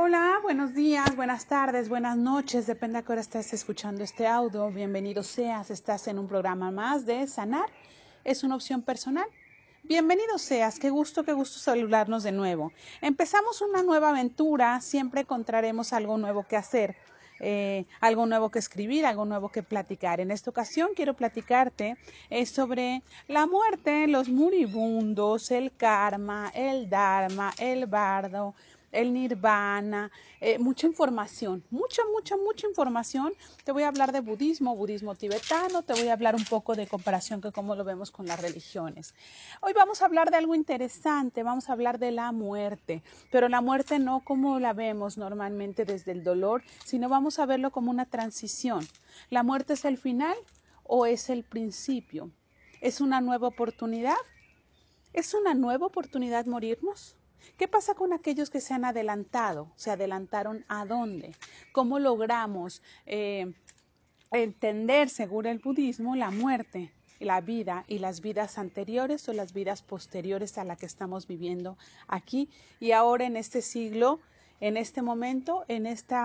Hola, buenos días, buenas tardes, buenas noches, depende a qué hora estás escuchando este audio. Bienvenido seas, estás en un programa más de Sanar. Es una opción personal. Bienvenido seas, qué gusto, qué gusto saludarnos de nuevo. Empezamos una nueva aventura, siempre encontraremos algo nuevo que hacer. Eh, algo nuevo que escribir, algo nuevo que platicar. En esta ocasión quiero platicarte eh, sobre la muerte, los moribundos, el karma, el dharma, el bardo, el nirvana, eh, mucha información, mucha, mucha, mucha información. Te voy a hablar de budismo, budismo tibetano, te voy a hablar un poco de comparación que cómo lo vemos con las religiones. Hoy vamos a hablar de algo interesante, vamos a hablar de la muerte, pero la muerte no como la vemos normalmente desde el dolor, sino vamos a verlo como una transición. ¿La muerte es el final o es el principio? ¿Es una nueva oportunidad? ¿Es una nueva oportunidad morirnos? ¿Qué pasa con aquellos que se han adelantado? ¿Se adelantaron a dónde? ¿Cómo logramos eh, entender, según el budismo, la muerte, la vida y las vidas anteriores o las vidas posteriores a la que estamos viviendo aquí y ahora en este siglo, en este momento, en este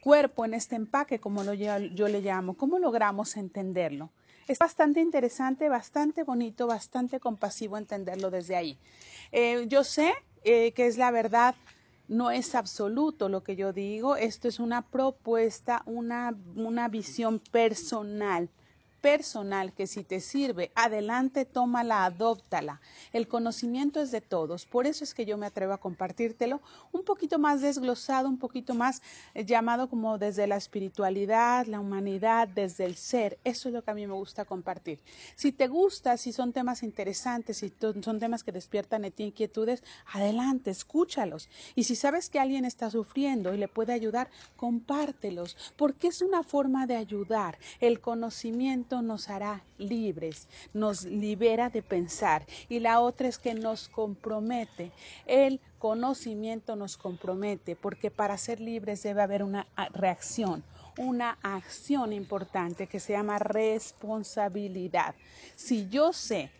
cuerpo, en este empaque, como lo yo, le llamo? ¿Cómo logramos entenderlo? Es bastante interesante, bastante bonito, bastante compasivo entenderlo desde ahí. Eh, yo sé eh, que es la verdad, no es absoluto lo que yo digo, esto es una propuesta, una, una visión personal personal que si te sirve, adelante, tómala, adóptala. El conocimiento es de todos, por eso es que yo me atrevo a compartírtelo un poquito más desglosado, un poquito más eh, llamado como desde la espiritualidad, la humanidad, desde el ser. Eso es lo que a mí me gusta compartir. Si te gusta, si son temas interesantes, si son temas que despiertan en ti inquietudes, adelante, escúchalos. Y si sabes que alguien está sufriendo y le puede ayudar, compártelos, porque es una forma de ayudar. El conocimiento nos hará libres, nos libera de pensar y la otra es que nos compromete. El conocimiento nos compromete porque para ser libres debe haber una reacción, una acción importante que se llama responsabilidad. Si yo sé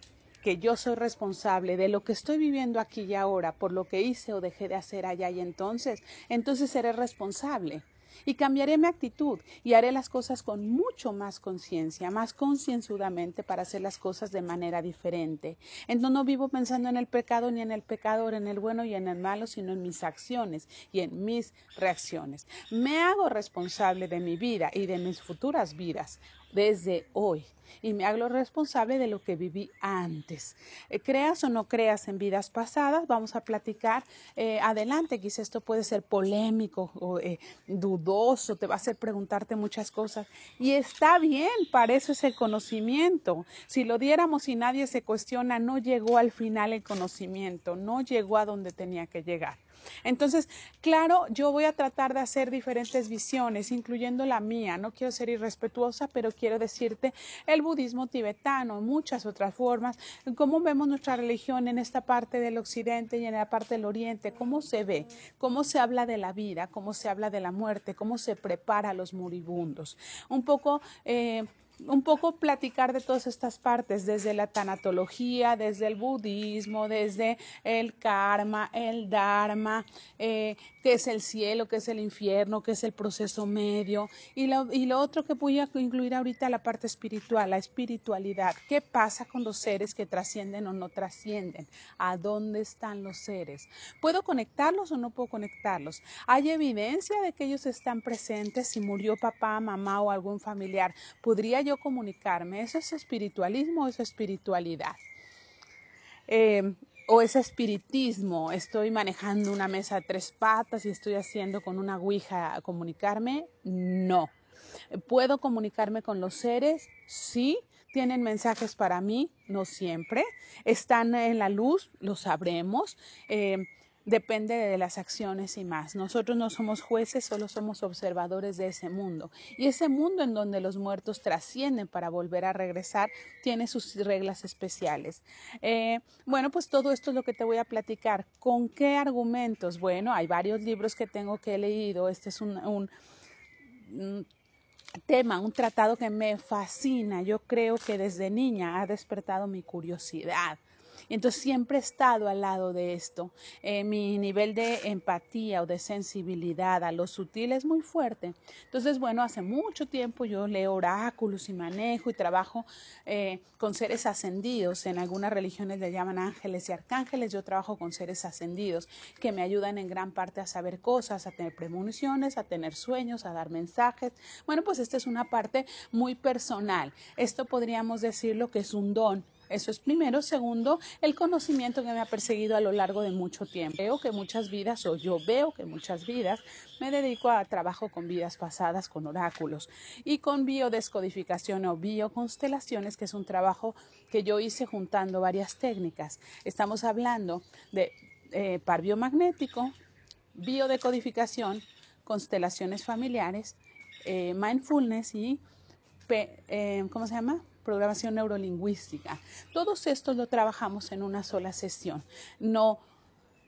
que yo soy responsable de lo que estoy viviendo aquí y ahora por lo que hice o dejé de hacer allá y entonces, entonces seré responsable y cambiaré mi actitud y haré las cosas con mucho más conciencia, más concienzudamente para hacer las cosas de manera diferente. Entonces no vivo pensando en el pecado ni en el pecador, en el bueno y en el malo, sino en mis acciones y en mis reacciones. Me hago responsable de mi vida y de mis futuras vidas desde hoy y me hago responsable de lo que viví antes. Eh, creas o no creas en vidas pasadas, vamos a platicar eh, adelante. Quizá esto puede ser polémico o eh, dudoso, te va a hacer preguntarte muchas cosas. Y está bien, para eso es el conocimiento. Si lo diéramos y nadie se cuestiona, no llegó al final el conocimiento, no llegó a donde tenía que llegar. Entonces, claro, yo voy a tratar de hacer diferentes visiones, incluyendo la mía. No quiero ser irrespetuosa, pero quiero decirte el budismo tibetano, muchas otras formas, cómo vemos nuestra religión en esta parte del occidente y en la parte del oriente, cómo se ve, cómo se habla de la vida, cómo se habla de la muerte, cómo se prepara a los moribundos. Un poco eh, un poco platicar de todas estas partes, desde la tanatología, desde el budismo, desde el karma, el dharma, eh, qué es el cielo, qué es el infierno, qué es el proceso medio. Y lo, y lo otro que voy a incluir ahorita, la parte espiritual, la espiritualidad. ¿Qué pasa con los seres que trascienden o no trascienden? ¿A dónde están los seres? ¿Puedo conectarlos o no puedo conectarlos? ¿Hay evidencia de que ellos están presentes? Si murió papá, mamá o algún familiar, ¿podría yo comunicarme? ¿Eso es espiritualismo o es espiritualidad? Eh, o es espiritismo, estoy manejando una mesa de tres patas y estoy haciendo con una ouija comunicarme, no. ¿Puedo comunicarme con los seres? Sí. ¿Tienen mensajes para mí? No siempre. ¿Están en la luz? Lo sabremos. Eh, depende de las acciones y más. Nosotros no somos jueces, solo somos observadores de ese mundo. Y ese mundo en donde los muertos trascienden para volver a regresar tiene sus reglas especiales. Eh, bueno, pues todo esto es lo que te voy a platicar. ¿Con qué argumentos? Bueno, hay varios libros que tengo que he leído. Este es un, tema, un tratado que me fascina. Yo creo que desde niña ha despertado mi curiosidad entonces siempre he estado al lado de esto. Eh, mi nivel de empatía o de sensibilidad a lo sutil es muy fuerte. Entonces, bueno, hace mucho tiempo yo leo oráculos y manejo y trabajo eh, con seres ascendidos. En algunas religiones le llaman ángeles y arcángeles. Yo trabajo con seres ascendidos que me ayudan en gran parte a saber cosas, a tener premoniciones, a tener sueños, a dar mensajes. Bueno, pues esta es una parte muy personal. Esto podríamos decirlo que es un don. Eso es primero. Segundo, el conocimiento que me ha perseguido a lo largo de mucho tiempo. Veo que muchas vidas, o yo veo que muchas vidas, me dedico a trabajo con vidas pasadas, con oráculos y con biodescodificación o bioconstelaciones, que es un trabajo que yo hice juntando varias técnicas. Estamos hablando de eh, par biomagnético, biodecodificación, constelaciones familiares, eh, mindfulness y, eh, ¿cómo se llama? Programación neurolingüística. Todos estos lo trabajamos en una sola sesión. No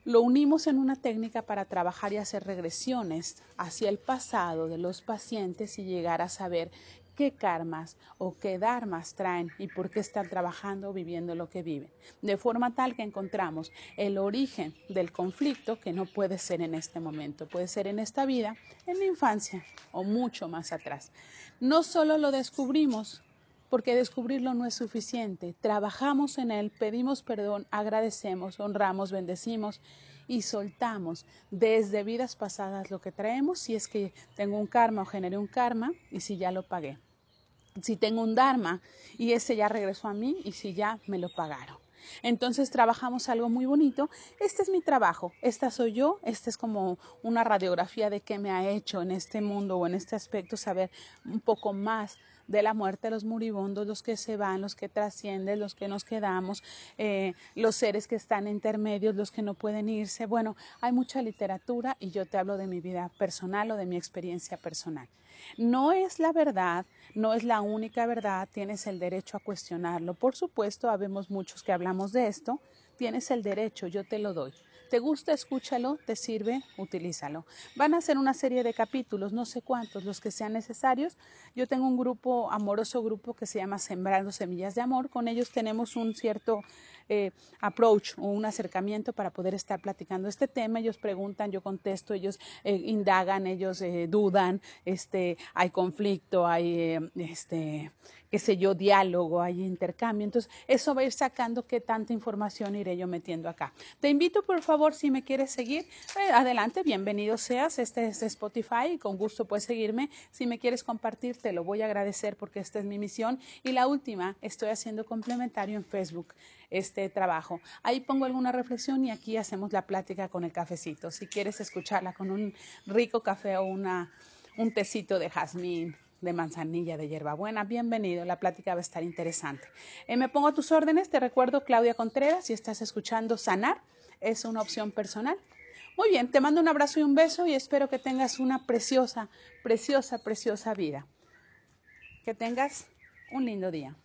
lo unimos en una técnica para trabajar y hacer regresiones hacia el pasado de los pacientes y llegar a saber qué karmas o qué dharmas traen y por qué están trabajando o viviendo lo que viven. De forma tal que encontramos el origen del conflicto que no puede ser en este momento, puede ser en esta vida, en la infancia o mucho más atrás. No solo lo descubrimos, porque descubrirlo no es suficiente. Trabajamos en él, pedimos perdón, agradecemos, honramos, bendecimos y soltamos desde vidas pasadas lo que traemos, si es que tengo un karma o generé un karma y si ya lo pagué. Si tengo un dharma y ese ya regresó a mí y si ya me lo pagaron. Entonces trabajamos algo muy bonito. Este es mi trabajo, esta soy yo, esta es como una radiografía de qué me ha hecho en este mundo o en este aspecto saber un poco más de la muerte los moribundos, los que se van, los que trascienden, los que nos quedamos, eh, los seres que están intermedios, los que no pueden irse. Bueno, hay mucha literatura y yo te hablo de mi vida personal o de mi experiencia personal. No es la verdad, no es la única verdad, tienes el derecho a cuestionarlo. Por supuesto, habemos muchos que hablamos de esto, tienes el derecho, yo te lo doy. ¿Te gusta? Escúchalo, ¿te sirve? Utilízalo. Van a ser una serie de capítulos, no sé cuántos, los que sean necesarios. Yo tengo un grupo, amoroso grupo que se llama Sembrando Semillas de Amor. Con ellos tenemos un cierto eh, approach o un acercamiento para poder estar platicando este tema. Ellos preguntan, yo contesto, ellos eh, indagan, ellos eh, dudan, este, hay conflicto, hay este, qué sé yo, diálogo, hay intercambio. Entonces, eso va a ir sacando qué tanta información iré yo metiendo acá. Te invito, por favor, si me quieres seguir, adelante, bienvenido seas. Este es Spotify y con gusto puedes seguirme. Si me quieres compartir, te lo voy a agradecer porque esta es mi misión. Y la última, estoy haciendo complementario en Facebook este trabajo. Ahí pongo alguna reflexión y aquí hacemos la plática con el cafecito. Si quieres escucharla con un rico café o una, un tecito de jazmín, de manzanilla, de hierbabuena, bienvenido. La plática va a estar interesante. Eh, me pongo a tus órdenes. Te recuerdo Claudia Contreras. Si estás escuchando Sanar, es una opción personal. Muy bien, te mando un abrazo y un beso y espero que tengas una preciosa, preciosa, preciosa vida. Que tengas un lindo día.